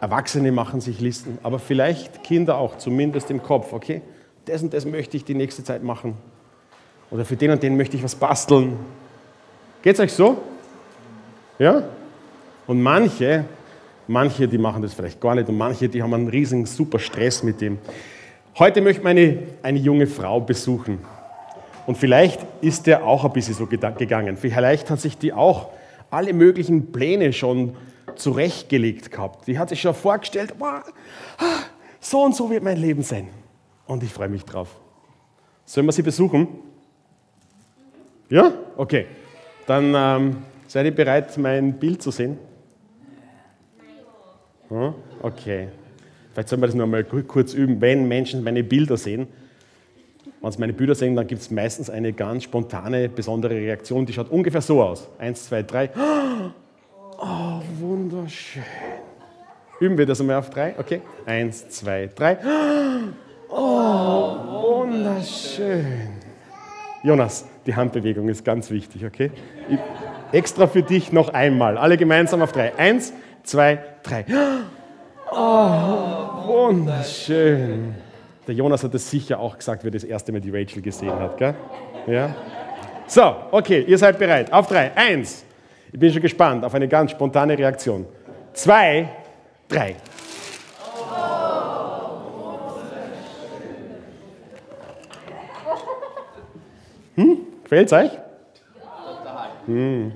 Erwachsene machen sich Listen, aber vielleicht Kinder auch, zumindest im Kopf, okay? Das und das möchte ich die nächste Zeit machen. Oder für den und den möchte ich was basteln. Geht's euch so? Ja? Und manche, manche, die machen das vielleicht gar nicht und manche, die haben einen riesigen super Stress mit dem. Heute möchte ich eine, eine junge Frau besuchen. Und vielleicht ist der auch ein bisschen so gegangen. Vielleicht hat sich die auch alle möglichen Pläne schon zurechtgelegt gehabt. Die hat sich schon vorgestellt, so und so wird mein Leben sein. Und ich freue mich drauf. Sollen wir sie besuchen? Ja? Okay. Dann ähm, seid ihr bereit, mein Bild zu sehen? Nein. Okay. Vielleicht sollen wir das noch mal kurz üben. Wenn Menschen meine Bilder sehen, wenn sie meine Bilder sehen, dann gibt es meistens eine ganz spontane, besondere Reaktion. Die schaut ungefähr so aus. Eins, zwei, drei. Wunderschön. Üben wir das einmal auf drei? Okay. Eins, zwei, drei. Oh, wunderschön. Jonas, die Handbewegung ist ganz wichtig, okay? Ich, extra für dich noch einmal. Alle gemeinsam auf drei. Eins, zwei, drei. Oh, wunderschön. Der Jonas hat es sicher auch gesagt, wie er das erste Mal die Rachel gesehen hat. Gell? Ja? So, okay, ihr seid bereit. Auf drei. Eins. Ich bin schon gespannt auf eine ganz spontane Reaktion. Zwei, drei. Hm? Gefällt's euch? Hm.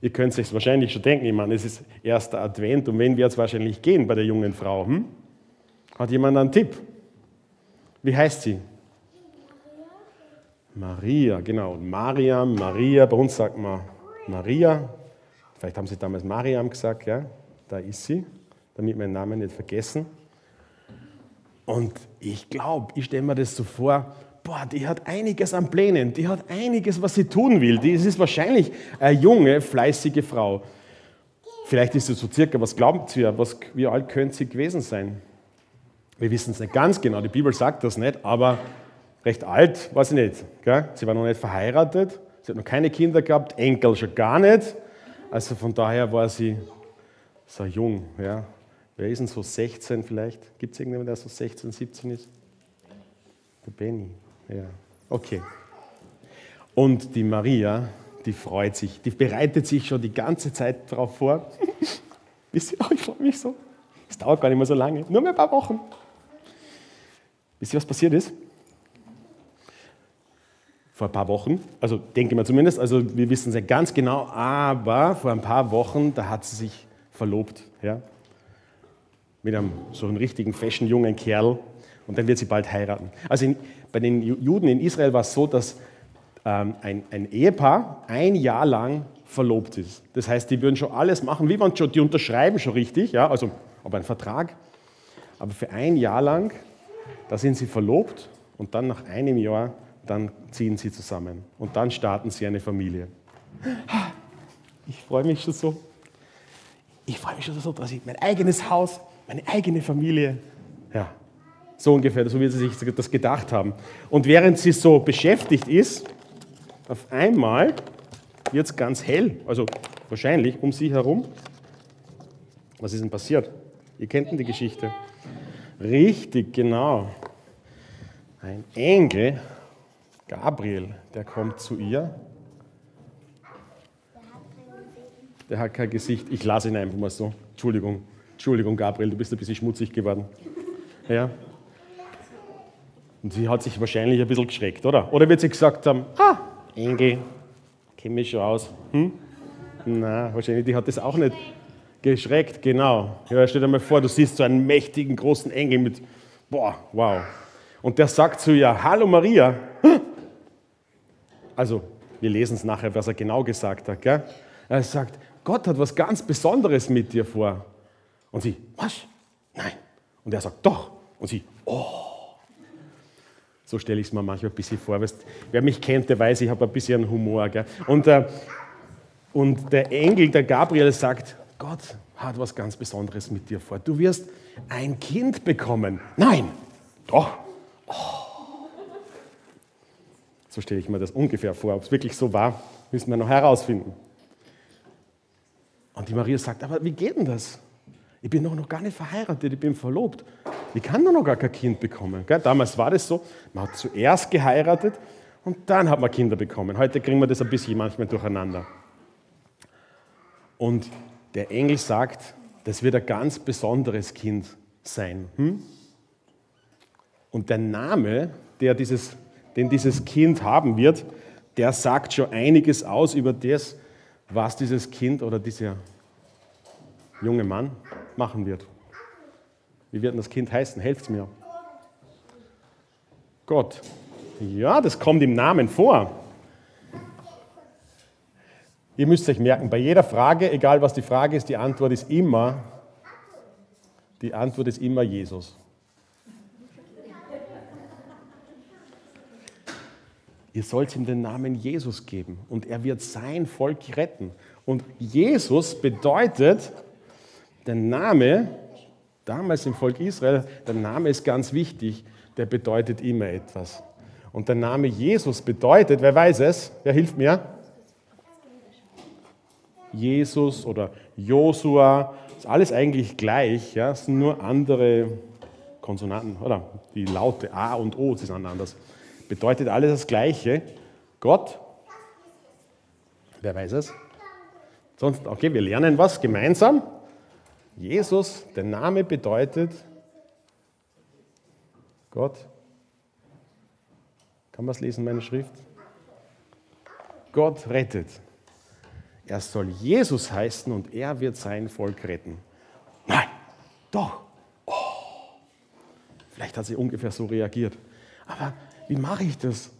Ihr könnt es wahrscheinlich schon denken, ich meine, es ist erster Advent und wenn wird es wahrscheinlich gehen bei der jungen Frau? Hm? Hat jemand einen Tipp? Wie heißt sie? Maria, genau. Mariam, Maria, bei uns sagt man Maria. Vielleicht haben sie damals Mariam gesagt, ja. Da ist sie, damit den Namen nicht vergessen. Und ich glaube, ich stelle mir das so vor, boah, die hat einiges an Plänen, die hat einiges, was sie tun will. Die ist wahrscheinlich eine junge, fleißige Frau. Vielleicht ist sie so circa, was glaubt sie, was, wie alt könnte sie gewesen sein? Wir wissen es nicht ganz genau, die Bibel sagt das nicht, aber recht alt war sie nicht. Gell? Sie war noch nicht verheiratet, sie hat noch keine Kinder gehabt, Enkel schon gar nicht. Also von daher war sie so jung. Ja. Wer ist denn so 16 vielleicht? Gibt es irgendjemanden, der so 16, 17 ist? Der Benny. Ja, okay. Und die Maria, die freut sich, die bereitet sich schon die ganze Zeit darauf vor. Wisst ihr, ich freue mich so. Es dauert gar nicht mehr so lange, nur mehr ein paar Wochen. Wisst ihr, was passiert ist? Vor ein paar Wochen, also denke mal zumindest, also wir wissen es nicht ganz genau, aber vor ein paar Wochen, da hat sie sich verlobt, ja, mit einem so einem richtigen fashion jungen Kerl. Und dann wird sie bald heiraten. Also in, bei den Juden in Israel war es so, dass ähm, ein, ein, Ehepaar ein Jahr lang verlobt ist. Das heißt, die würden schon alles machen, wie man schon, die unterschreiben schon richtig, ja, also aber ein Vertrag, aber für ein Jahr lang da sind sie verlobt. Und dann nach einem Jahr, dann ziehen sie zusammen und dann starten sie eine Familie. Ich freue mich schon so. Ich freue mich schon so, dass ich mein eigenes Haus, meine eigene Familie, ja, so ungefähr, so wie sie sich das gedacht haben. Und während sie so beschäftigt ist, auf einmal wird es ganz hell, also wahrscheinlich um sie herum. Was ist denn passiert? Ihr kennt die Geschichte. Richtig, genau. Ein Engel, Gabriel, der kommt zu ihr. Der hat kein Gesicht. Ich lasse ihn einfach mal so. Entschuldigung, Entschuldigung, Gabriel, du bist ein bisschen schmutzig geworden. Ja. Und sie hat sich wahrscheinlich ein bisschen geschreckt, oder? Oder wird sie gesagt haben, ah, Engel, kenne mich schon aus. Hm? Na, wahrscheinlich, die hat das auch nicht Geschreckt, genau. Ja, stell dir mal vor, du siehst so einen mächtigen, großen Engel mit, boah, wow. Und der sagt zu ihr, hallo Maria. Also, wir lesen es nachher, was er genau gesagt hat. Gell? Er sagt, Gott hat was ganz Besonderes mit dir vor. Und sie, was? Nein. Und er sagt, doch. Und sie, oh. So stelle ich es mir manchmal ein bisschen vor. Weißt, wer mich kennt, der weiß, ich habe ein bisschen Humor. Gell? Und, äh, und der Engel, der Gabriel, sagt, Gott hat was ganz Besonderes mit dir vor. Du wirst ein Kind bekommen. Nein, doch. Oh. So stelle ich mir das ungefähr vor. Ob es wirklich so war, müssen wir noch herausfinden. Und die Maria sagt, aber wie geht denn das? Ich bin doch noch gar nicht verheiratet, ich bin verlobt. Ich kann doch noch gar kein Kind bekommen. Gell? Damals war das so, man hat zuerst geheiratet und dann hat man Kinder bekommen. Heute kriegen wir das ein bisschen manchmal durcheinander. Und der Engel sagt, das wird ein ganz besonderes Kind sein. Hm? Und der Name, der dieses, den dieses Kind haben wird, der sagt schon einiges aus über das, was dieses Kind oder dieser junge Mann machen wird. Wie wird denn das Kind heißen? Helft mir. Gott. Ja, das kommt im Namen vor. Ihr müsst euch merken, bei jeder Frage, egal was die Frage ist, die Antwort ist immer, die Antwort ist immer Jesus. Ihr sollt ihm den Namen Jesus geben und er wird sein Volk retten. Und Jesus bedeutet, der Name, damals im Volk Israel, der Name ist ganz wichtig, der bedeutet immer etwas. Und der Name Jesus bedeutet, wer weiß es? Wer hilft mir? Jesus oder Josua, ist alles eigentlich gleich, ja, es sind nur andere Konsonanten, oder? Die Laute A und O sind anders bedeutet alles das Gleiche. Gott, wer weiß es? Sonst, okay, wir lernen was gemeinsam. Jesus, der Name bedeutet Gott. Kann man es lesen, meine Schrift? Gott rettet. Er soll Jesus heißen und er wird sein Volk retten. Nein, doch. Oh. Vielleicht hat sie ungefähr so reagiert. Aber wie mache ich das?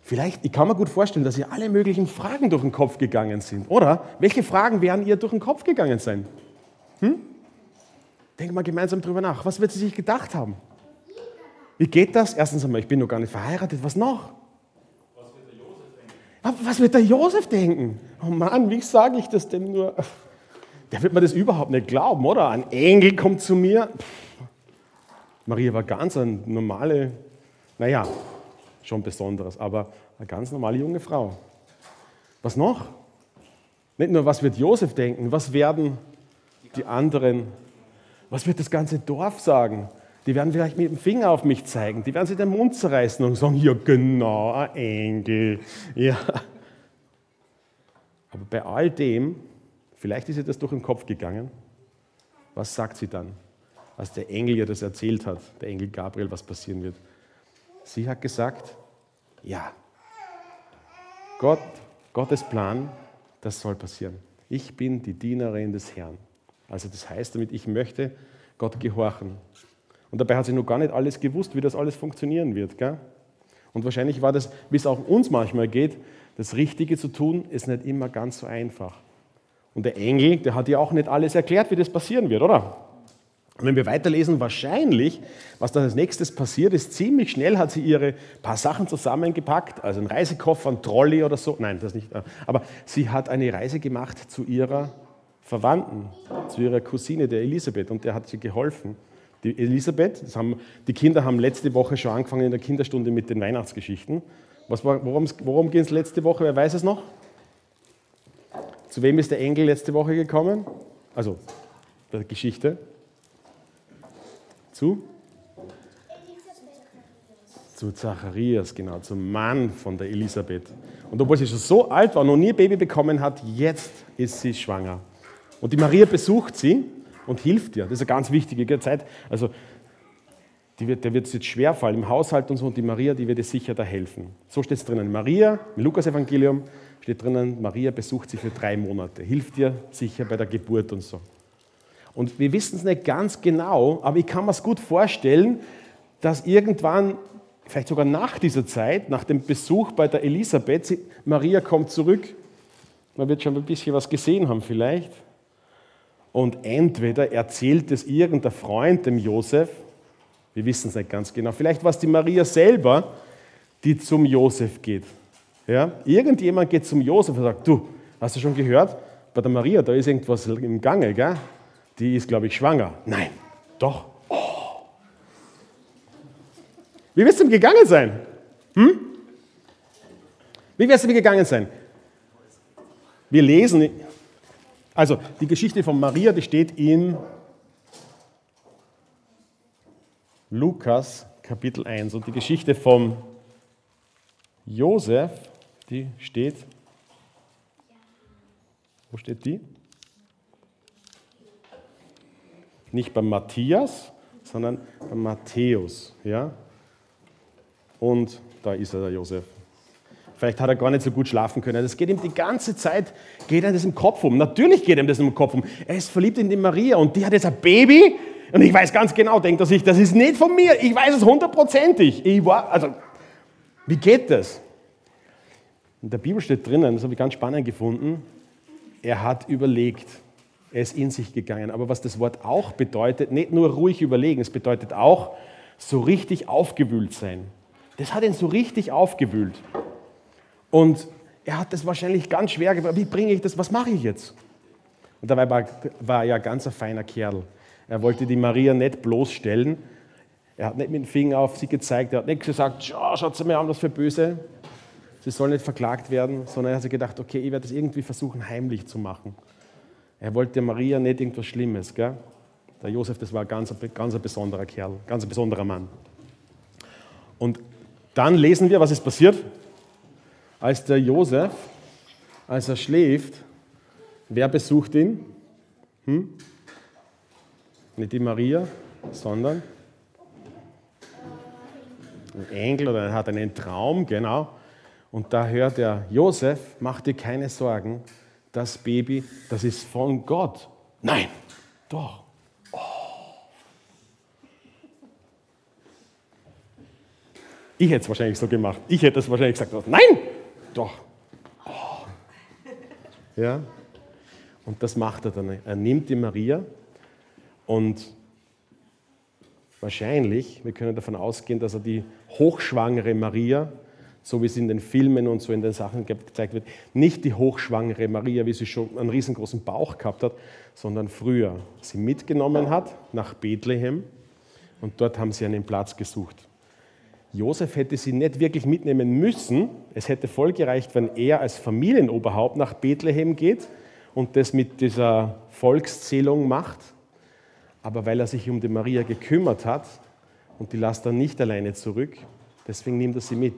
Vielleicht, ich kann mir gut vorstellen, dass ihr alle möglichen Fragen durch den Kopf gegangen sind. Oder welche Fragen werden ihr durch den Kopf gegangen sein? Hm? Denk mal gemeinsam drüber nach. Was wird sie sich gedacht haben? Wie geht das? Erstens einmal, ich bin noch gar nicht verheiratet. Was noch? Was wird der Josef denken? Oh Mann, wie sage ich das denn nur? Der wird mir das überhaupt nicht glauben, oder? Ein Engel kommt zu mir. Maria war ganz eine normale, naja, schon Besonderes, aber eine ganz normale junge Frau. Was noch? Nicht nur, was wird Josef denken, was werden die anderen, was wird das ganze Dorf sagen? Die werden vielleicht mit dem Finger auf mich zeigen, die werden sich den Mund zerreißen und sagen, ja genau, ein Engel. Ja. Aber bei all dem, vielleicht ist ihr das durch den Kopf gegangen, was sagt sie dann, als der Engel ihr das erzählt hat, der Engel Gabriel, was passieren wird? Sie hat gesagt, ja, Gott, Gottes Plan, das soll passieren. Ich bin die Dienerin des Herrn. Also das heißt damit, ich möchte Gott gehorchen. Und dabei hat sie noch gar nicht alles gewusst, wie das alles funktionieren wird. Gell? Und wahrscheinlich war das, wie es auch uns manchmal geht, das Richtige zu tun, ist nicht immer ganz so einfach. Und der Engel, der hat ja auch nicht alles erklärt, wie das passieren wird, oder? Und wenn wir weiterlesen, wahrscheinlich, was dann als nächstes passiert ist, ziemlich schnell hat sie ihre paar Sachen zusammengepackt, also einen Reisekoffer, einen Trolley oder so. Nein, das nicht. Aber sie hat eine Reise gemacht zu ihrer Verwandten, zu ihrer Cousine, der Elisabeth, und der hat sie geholfen. Die Elisabeth, haben, die Kinder haben letzte Woche schon angefangen in der Kinderstunde mit den Weihnachtsgeschichten. Was worum, worum ging es letzte Woche? Wer weiß es noch? Zu wem ist der Engel letzte Woche gekommen? Also, der Geschichte. Zu? Zu Zacharias, genau, zum Mann von der Elisabeth. Und obwohl sie schon so alt war, noch nie ein Baby bekommen hat, jetzt ist sie schwanger. Und die Maria besucht sie und hilft ihr. Das ist eine ganz wichtige Zeit. Also, wird, der wird es jetzt schwerfallen im Haushalt und so, und die Maria, die wird ihr sicher da helfen. So steht es drinnen. Maria, im Lukas-Evangelium steht drinnen, Maria besucht sie für drei Monate, hilft ihr sicher bei der Geburt und so. Und wir wissen es nicht ganz genau, aber ich kann mir es gut vorstellen, dass irgendwann, vielleicht sogar nach dieser Zeit, nach dem Besuch bei der Elisabeth, Maria kommt zurück, man wird schon ein bisschen was gesehen haben vielleicht, und entweder erzählt es irgendein Freund dem Josef, wir wissen es nicht ganz genau, vielleicht war es die Maria selber, die zum Josef geht. Ja? Irgendjemand geht zum Josef und sagt, du, hast du schon gehört, bei der Maria, da ist irgendwas im Gange, gell? Die ist, glaube ich, schwanger. Nein, doch. Oh. Wie wird es ihm gegangen sein? Hm? Wie wird es ihm gegangen sein? Wir lesen, Also, die Geschichte von Maria, die steht in Lukas Kapitel 1. Und die Geschichte von Josef, die steht. Wo steht die? Nicht beim Matthias, sondern beim Matthäus. Ja? Und da ist er, der Josef. Vielleicht hat er gar nicht so gut schlafen können. Das geht ihm die ganze Zeit, geht ihm das im Kopf um. Natürlich geht ihm das im Kopf um. Er ist verliebt in die Maria und die hat jetzt ein Baby. Und ich weiß ganz genau, denkt er sich, das ist nicht von mir. Ich weiß es hundertprozentig. Ich war, also, wie geht das? In der Bibel steht drinnen, das habe ich ganz spannend gefunden, er hat überlegt. Er ist in sich gegangen. Aber was das Wort auch bedeutet, nicht nur ruhig überlegen, es bedeutet auch so richtig aufgewühlt sein. Das hat ihn so richtig aufgewühlt. Und er hat das wahrscheinlich ganz schwer gefragt, wie bringe ich das, was mache ich jetzt? Und dabei war, war er ja ganz ein feiner Kerl. Er wollte die Maria nicht bloßstellen. Er hat nicht mit dem Finger auf sie gezeigt. Er hat nicht gesagt, schaut sie mir an, was für böse. Sie soll nicht verklagt werden, sondern er hat sich gedacht, okay, ich werde das irgendwie versuchen, heimlich zu machen. Er wollte Maria nicht irgendwas Schlimmes. Gell? Der Josef, das war ein ganz, ganz ein besonderer Kerl, ganz ein besonderer Mann. Und dann lesen wir, was ist passiert als der Josef, als er schläft, wer besucht ihn? Hm? Nicht die Maria, sondern ein Engel oder er hat einen Traum, genau. Und da hört er, Josef, mach dir keine Sorgen, das Baby, das ist von Gott. Nein, doch. Oh. Ich hätte es wahrscheinlich so gemacht. Ich hätte es wahrscheinlich gesagt, nein, doch. Oh. Ja? Und das macht er dann. Er nimmt die Maria und wahrscheinlich, wir können davon ausgehen, dass er die hochschwangere Maria, so wie es in den Filmen und so in den Sachen gezeigt wird, nicht die hochschwangere Maria, wie sie schon einen riesengroßen Bauch gehabt hat, sondern früher sie mitgenommen hat nach Bethlehem und dort haben sie einen Platz gesucht. Josef hätte sie nicht wirklich mitnehmen müssen. Es hätte voll gereicht, wenn er als Familienoberhaupt nach Bethlehem geht und das mit dieser Volkszählung macht. Aber weil er sich um die Maria gekümmert hat und die lasst er nicht alleine zurück, deswegen nimmt er sie mit.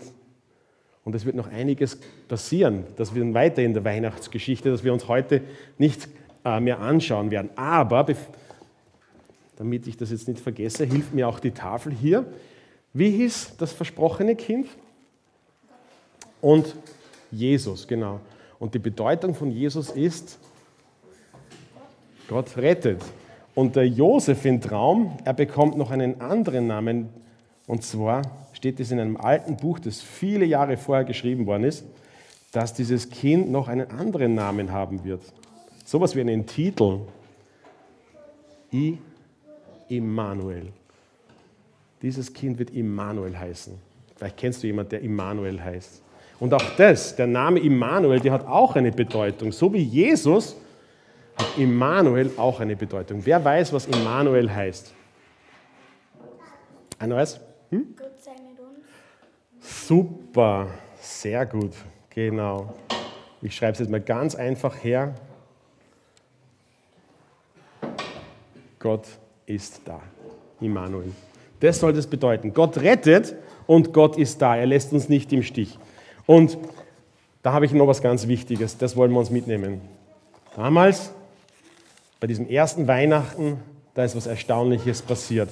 Und es wird noch einiges passieren, dass wir weiter in der Weihnachtsgeschichte, dass wir uns heute nicht äh, mehr anschauen werden. Aber, damit ich das jetzt nicht vergesse, hilft mir auch die Tafel hier. Wie hieß das versprochene Kind? Und Jesus, genau. Und die Bedeutung von Jesus ist, Gott rettet. Und der Josef im Traum, er bekommt noch einen anderen Namen. Und zwar steht es in einem alten Buch, das viele Jahre vorher geschrieben worden ist, dass dieses Kind noch einen anderen Namen haben wird. Sowas wie einen Titel. I. Immanuel. Dieses Kind wird Immanuel heißen. Vielleicht kennst du jemanden, der Immanuel heißt. Und auch das, der Name Immanuel, der hat auch eine Bedeutung. So wie Jesus hat Immanuel auch eine Bedeutung. Wer weiß, was Immanuel heißt? Einer weiß? Hm? Gott sei mit uns. Super, sehr gut, genau. Ich schreibe es jetzt mal ganz einfach her. Gott ist da. Immanuel. Das soll das bedeuten. Gott rettet und Gott ist da. Er lässt uns nicht im Stich. Und da habe ich noch was ganz Wichtiges. Das wollen wir uns mitnehmen. Damals, bei diesem ersten Weihnachten, da ist was Erstaunliches passiert.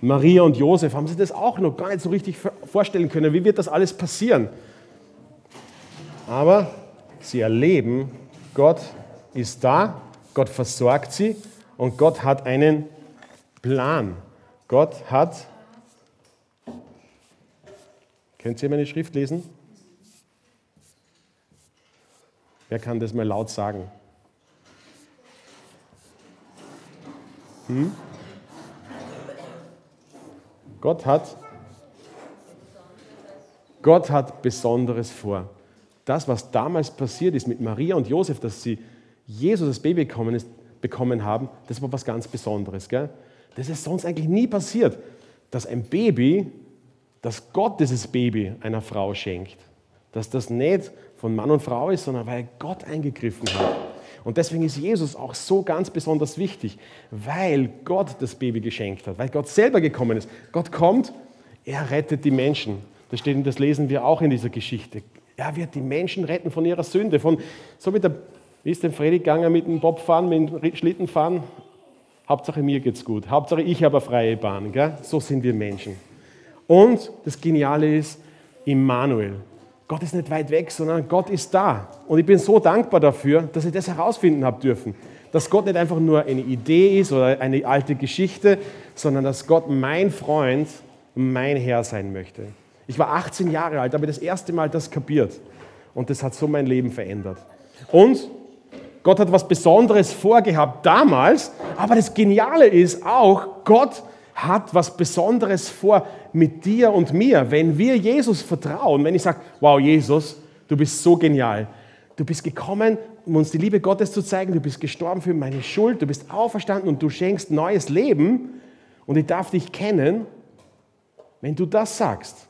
Maria und Josef haben sich das auch noch gar nicht so richtig vorstellen können. Wie wird das alles passieren? Aber sie erleben, Gott ist da, Gott versorgt sie und Gott hat einen Plan. Gott hat, könnt ihr meine Schrift lesen? Wer kann das mal laut sagen? Hm? Gott hat, Gott hat Besonderes vor. Das, was damals passiert ist mit Maria und Josef, dass sie Jesus das Baby bekommen, bekommen haben, das war was ganz Besonderes. Gell? Das ist sonst eigentlich nie passiert, dass ein Baby, dass Gott dieses Baby einer Frau schenkt. Dass das nicht von Mann und Frau ist, sondern weil Gott eingegriffen hat. Und deswegen ist Jesus auch so ganz besonders wichtig, weil Gott das Baby geschenkt hat, weil Gott selber gekommen ist. Gott kommt, er rettet die Menschen. Das, steht, das lesen wir auch in dieser Geschichte. Er wird die Menschen retten von ihrer Sünde. Von, so wie, der, wie ist denn Freddy gegangen mit dem Bobfahren, mit dem Schlittenfahren? Hauptsache mir geht's gut. Hauptsache ich habe eine freie Bahn. Gell? So sind wir Menschen. Und das Geniale ist, Immanuel. Gott ist nicht weit weg, sondern Gott ist da. Und ich bin so dankbar dafür, dass ich das herausfinden habe dürfen. Dass Gott nicht einfach nur eine Idee ist oder eine alte Geschichte, sondern dass Gott mein Freund, mein Herr sein möchte. Ich war 18 Jahre alt, habe das erste Mal das kapiert. Und das hat so mein Leben verändert. Und Gott hat was Besonderes vorgehabt damals, aber das Geniale ist auch, Gott hat was Besonderes vor mit dir und mir. Wenn wir Jesus vertrauen, wenn ich sage, wow, Jesus, du bist so genial. Du bist gekommen, um uns die Liebe Gottes zu zeigen. Du bist gestorben für meine Schuld. Du bist auferstanden und du schenkst neues Leben. Und ich darf dich kennen. Wenn du das sagst,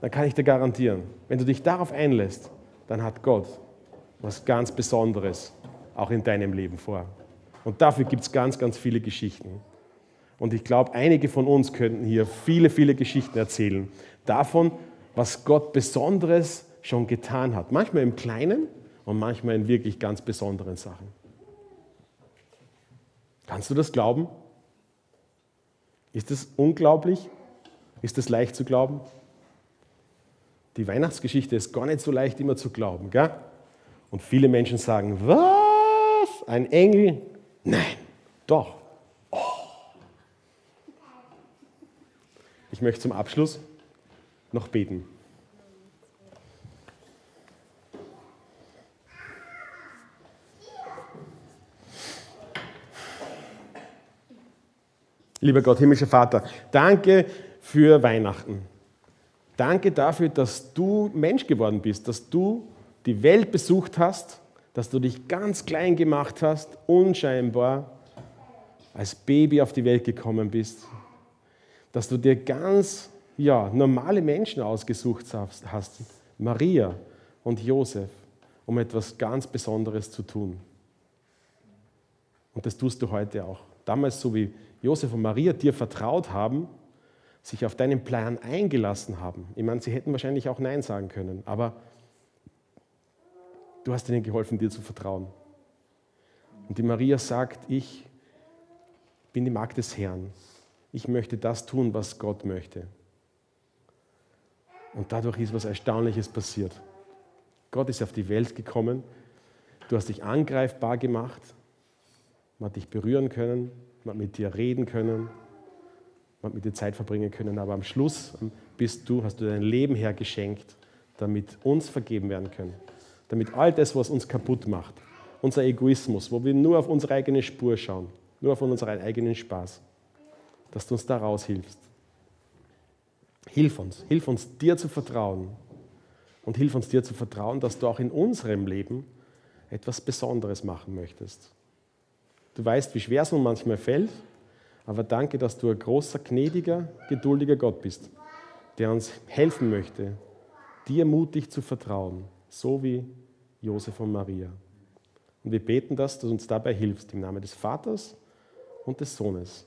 dann kann ich dir garantieren, wenn du dich darauf einlässt, dann hat Gott was ganz Besonderes auch in deinem Leben vor. Und dafür gibt es ganz, ganz viele Geschichten. Und ich glaube, einige von uns könnten hier viele, viele Geschichten erzählen davon, was Gott Besonderes schon getan hat. Manchmal im Kleinen und manchmal in wirklich ganz besonderen Sachen. Kannst du das glauben? Ist das unglaublich? Ist das leicht zu glauben? Die Weihnachtsgeschichte ist gar nicht so leicht immer zu glauben. Gell? Und viele Menschen sagen, was? Ein Engel? Nein, doch. Ich möchte zum Abschluss noch beten. Lieber Gott, himmlischer Vater, danke für Weihnachten. Danke dafür, dass du Mensch geworden bist, dass du die Welt besucht hast, dass du dich ganz klein gemacht hast, unscheinbar als Baby auf die Welt gekommen bist, dass du dir ganz ja, normale Menschen ausgesucht hast, Maria und Josef, um etwas ganz Besonderes zu tun. Und das tust du heute auch. Damals, so wie Josef und Maria dir vertraut haben, sich auf deinen Plan eingelassen haben. Ich meine, sie hätten wahrscheinlich auch Nein sagen können, aber du hast ihnen geholfen, dir zu vertrauen. Und die Maria sagt, ich bin die Magd des Herrn. Ich möchte das tun, was Gott möchte. Und dadurch ist was Erstaunliches passiert. Gott ist auf die Welt gekommen. Du hast dich angreifbar gemacht. Man hat dich berühren können. Man hat mit dir reden können und mit dir Zeit verbringen können. Aber am Schluss bist du, hast du dein Leben hergeschenkt, damit uns vergeben werden können. Damit all das, was uns kaputt macht, unser Egoismus, wo wir nur auf unsere eigene Spur schauen, nur auf unseren eigenen Spaß, dass du uns da raushilfst. Hilf uns, hilf uns, dir zu vertrauen. Und hilf uns, dir zu vertrauen, dass du auch in unserem Leben etwas Besonderes machen möchtest. Du weißt, wie schwer es uns manchmal fällt, aber danke, dass du ein großer, gnädiger, geduldiger Gott bist, der uns helfen möchte, dir mutig zu vertrauen, so wie Josef und Maria. Und wir beten das, dass du uns dabei hilfst, im Namen des Vaters und des Sohnes